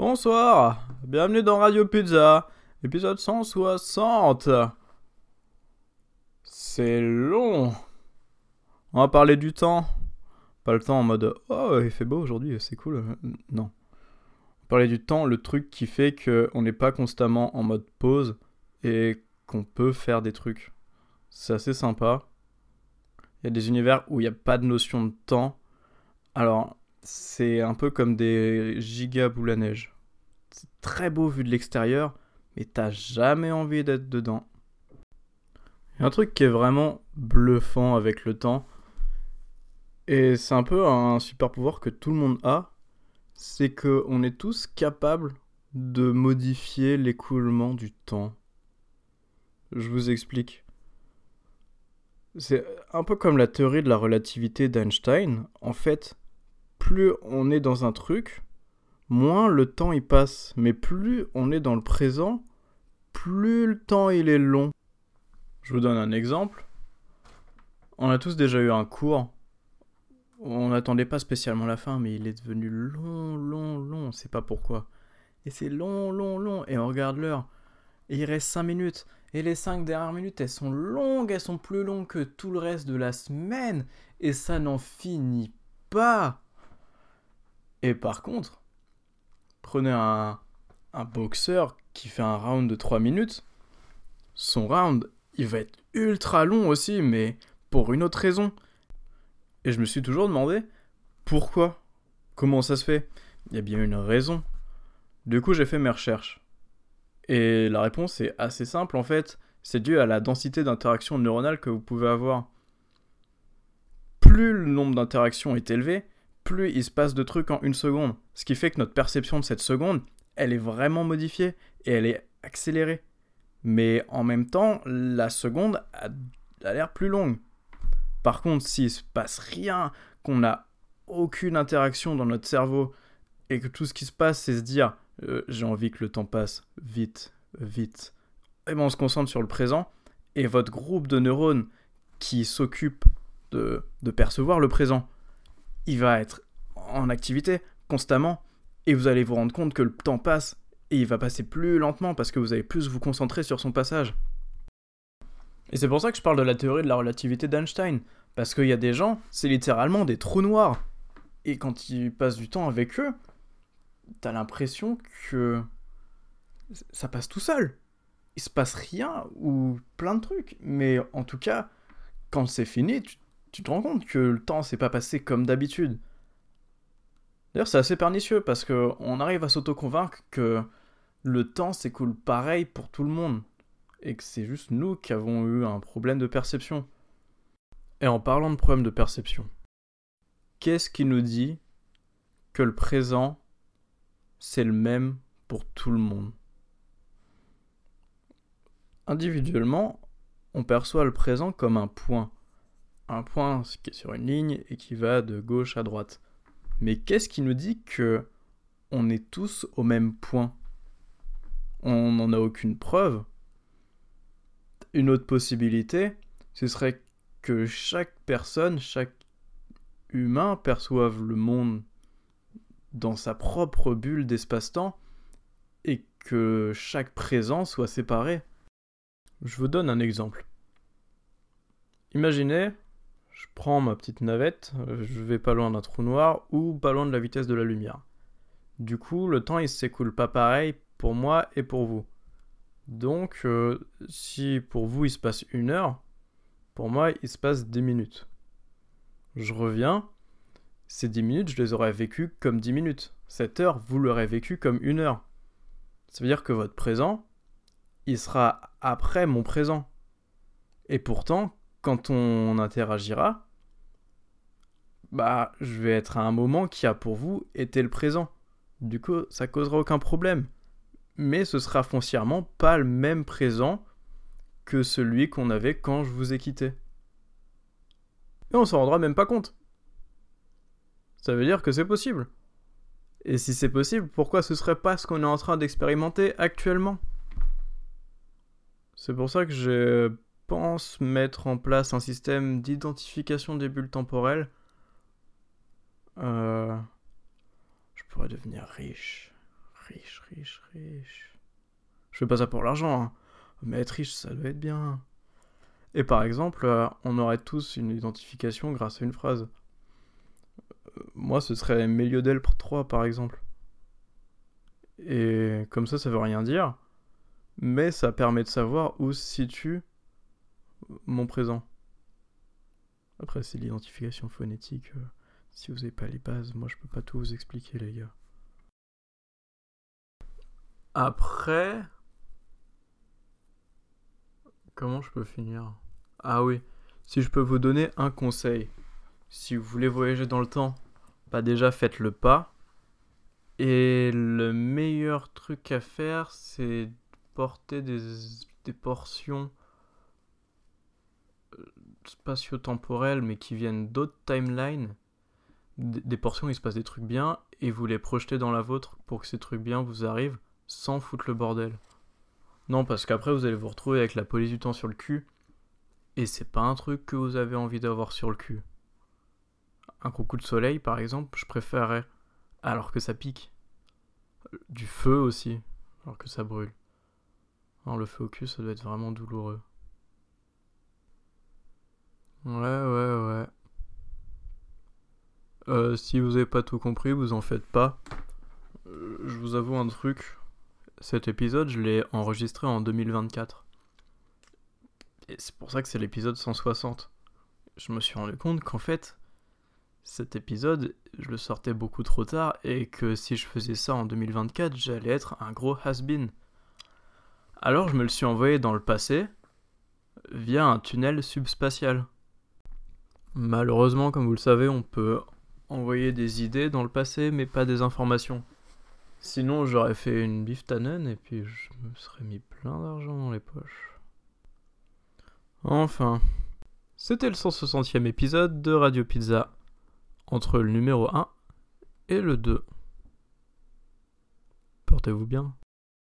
Bonsoir, bienvenue dans Radio Pizza, épisode 160. C'est long. On va parler du temps. Pas le temps en mode oh il fait beau aujourd'hui, c'est cool. Non. On va parler du temps, le truc qui fait qu'on n'est pas constamment en mode pause et qu'on peut faire des trucs. C'est assez sympa. Il y a des univers où il n'y a pas de notion de temps. Alors, c'est un peu comme des giga boules à neige. C'est très beau vu de l'extérieur, mais t'as jamais envie d'être dedans. Il y a un truc qui est vraiment bluffant avec le temps, et c'est un peu un super pouvoir que tout le monde a, c'est qu'on est tous capables de modifier l'écoulement du temps. Je vous explique. C'est un peu comme la théorie de la relativité d'Einstein. En fait, plus on est dans un truc, moins le temps y passe. Mais plus on est dans le présent, plus le temps il est long. Je vous donne un exemple. On a tous déjà eu un cours. On n'attendait pas spécialement la fin, mais il est devenu long, long, long. On sait pas pourquoi. Et c'est long, long, long. Et on regarde l'heure. Il reste 5 minutes. Et les 5 dernières minutes, elles sont longues. Elles sont plus longues que tout le reste de la semaine. Et ça n'en finit pas. Et par contre, prenez un, boxeur qui fait un round de 3 minutes, son round, il va être ultra long aussi, mais pour une autre raison. Et je me suis toujours demandé pourquoi Comment ça se fait Il y a bien une raison. Du coup, j'ai fait mes recherches. Et la réponse est assez simple en fait. C'est dû à la densité d'interactions neuronales que vous pouvez avoir. Plus le nombre d'interactions est élevé, plus il se passe de trucs en une seconde. Ce qui fait que notre perception de cette seconde, elle est vraiment modifiée et elle est accélérée. Mais en même temps, la seconde a, l'air plus longue. Par contre, s'il se passe rien, qu'on n'a aucune interaction dans notre cerveau et que tout ce qui se passe, c'est se dire euh, j'ai envie que le temps passe vite, vite. Et ben on se concentre sur le présent et votre groupe de neurones qui s'occupe de percevoir le présent il va être en activité constamment et vous allez vous rendre compte que le temps passe et il va passer plus lentement parce que vous allez plus vous concentrer sur son passage. Et c'est pour ça que je parle de la théorie de la relativité d'Einstein. Parce qu'il y a des gens, c'est littéralement des trous noirs. Et quand ils passent du temps avec eux, t'as l'impression que ça passe tout seul. Il se passe rien ou plein de trucs. Mais en tout cas, quand c'est fini, tu tu te rends compte que le temps s'est pas passé comme d'habitude. D'ailleurs, c'est assez pernicieux parce que on arrive à s'auto-convaincre que le temps s'écoule pareil pour tout le monde et que c'est juste nous qui avons eu un problème de perception. Et en parlant de problème de perception, qu'est-ce qui nous dit que le présent c'est le même pour tout le monde? Individuellement, on perçoit le présent comme un point un point qui est sur une ligne et qui va de gauche à droite. Mais qu'est-ce qui nous dit que on est tous au même point? On n'en a aucune preuve. Une autre possibilité, ce serait que chaque personne, chaque humain perçoive le monde dans sa propre bulle d'espace-temps et que chaque présent soit séparé. Je vous donne un exemple. Imaginez, je prends ma petite navette, je vais pas loin d'un trou noir ou pas loin de la vitesse de la lumière. Du coup, le temps il s'écoule pas pareil pour moi et pour vous. Donc, euh, si pour vous il se passe une heure, pour moi il se passe 10 minutes. Je reviens, ces 10 minutes, je les aurais vécues comme 10 minutes. Cette heure, vous l'aurez vécue comme une heure. Ça veut dire que votre présent, il sera après mon présent. Et pourtant, quand on interagira, bah, je vais être à un moment qui a pour vous été le présent. Du coup, ça causera aucun problème. Mais ce sera foncièrement pas le même présent que celui qu'on avait quand je vous ai quitté. Et on s'en rendra même pas compte. Ça veut dire que c'est possible. Et si c'est possible, pourquoi ce serait pas ce qu'on est en train d'expérimenter actuellement? C'est pour ça que j'ai pense mettre en place un système d'identification des bulles temporelles. Euh, je pourrais devenir riche. riche, riche, riche. Je fais pas ça pour l'argent, hein. mais être riche, ça doit être bien. Et par exemple, euh, on aurait tous une identification grâce à une phrase. Euh, moi, ce serait Méliodel 3, par exemple. Et comme ça, ça veut rien dire, mais ça permet de savoir où se situe mon présent. Après, c'est l'identification phonétique. euh, si vous n'avez pas les bases, moi je peux pas tout vous expliquer, les gars. Après. Comment je peux finir? Ah oui, si je peux vous donner un conseil. Si vous voulez voyager dans le temps, bah déjà faites le pas. Et le meilleur truc à faire, c'est porter des, des portions spatio-temporelles, mais qui viennent d'autres timelines. Des portions où il se passe des trucs bien, et vous les projetez dans la vôtre pour que ces trucs bien vous arrivent sans foutre le bordel. Non, parce qu'après vous allez vous retrouver avec la police du temps sur le cul, et c'est pas un truc que vous avez envie d'avoir sur le cul. Un coucou de soleil, par exemple, je préférerais, alors que ça pique. Du feu aussi, alors que ça brûle. Alors le feu au cul, ça doit être vraiment douloureux. Ouais, ouais, ouais. Euh, si vous avez pas tout compris, vous en faites pas. Euh, je vous avoue un truc. Cet épisode, je l'ai enregistré en 2024. Et c'est pour ça que c'est l'épisode 160. Je me suis rendu compte qu'en fait, cet épisode, je le sortais beaucoup trop tard et que si je faisais ça en 2024, j'allais être un gros has-been. Alors je me le suis envoyé dans le passé via un tunnel subspatial. Malheureusement, comme vous le savez, on peut envoyer des idées dans le passé, mais pas des informations. Sinon, j'aurais fait une biftanen et puis je me serais mis plein d'argent dans les poches. Enfin, c'était le 160e épisode de Radio Pizza, entre le numéro 1 et le 2. Portez-vous bien.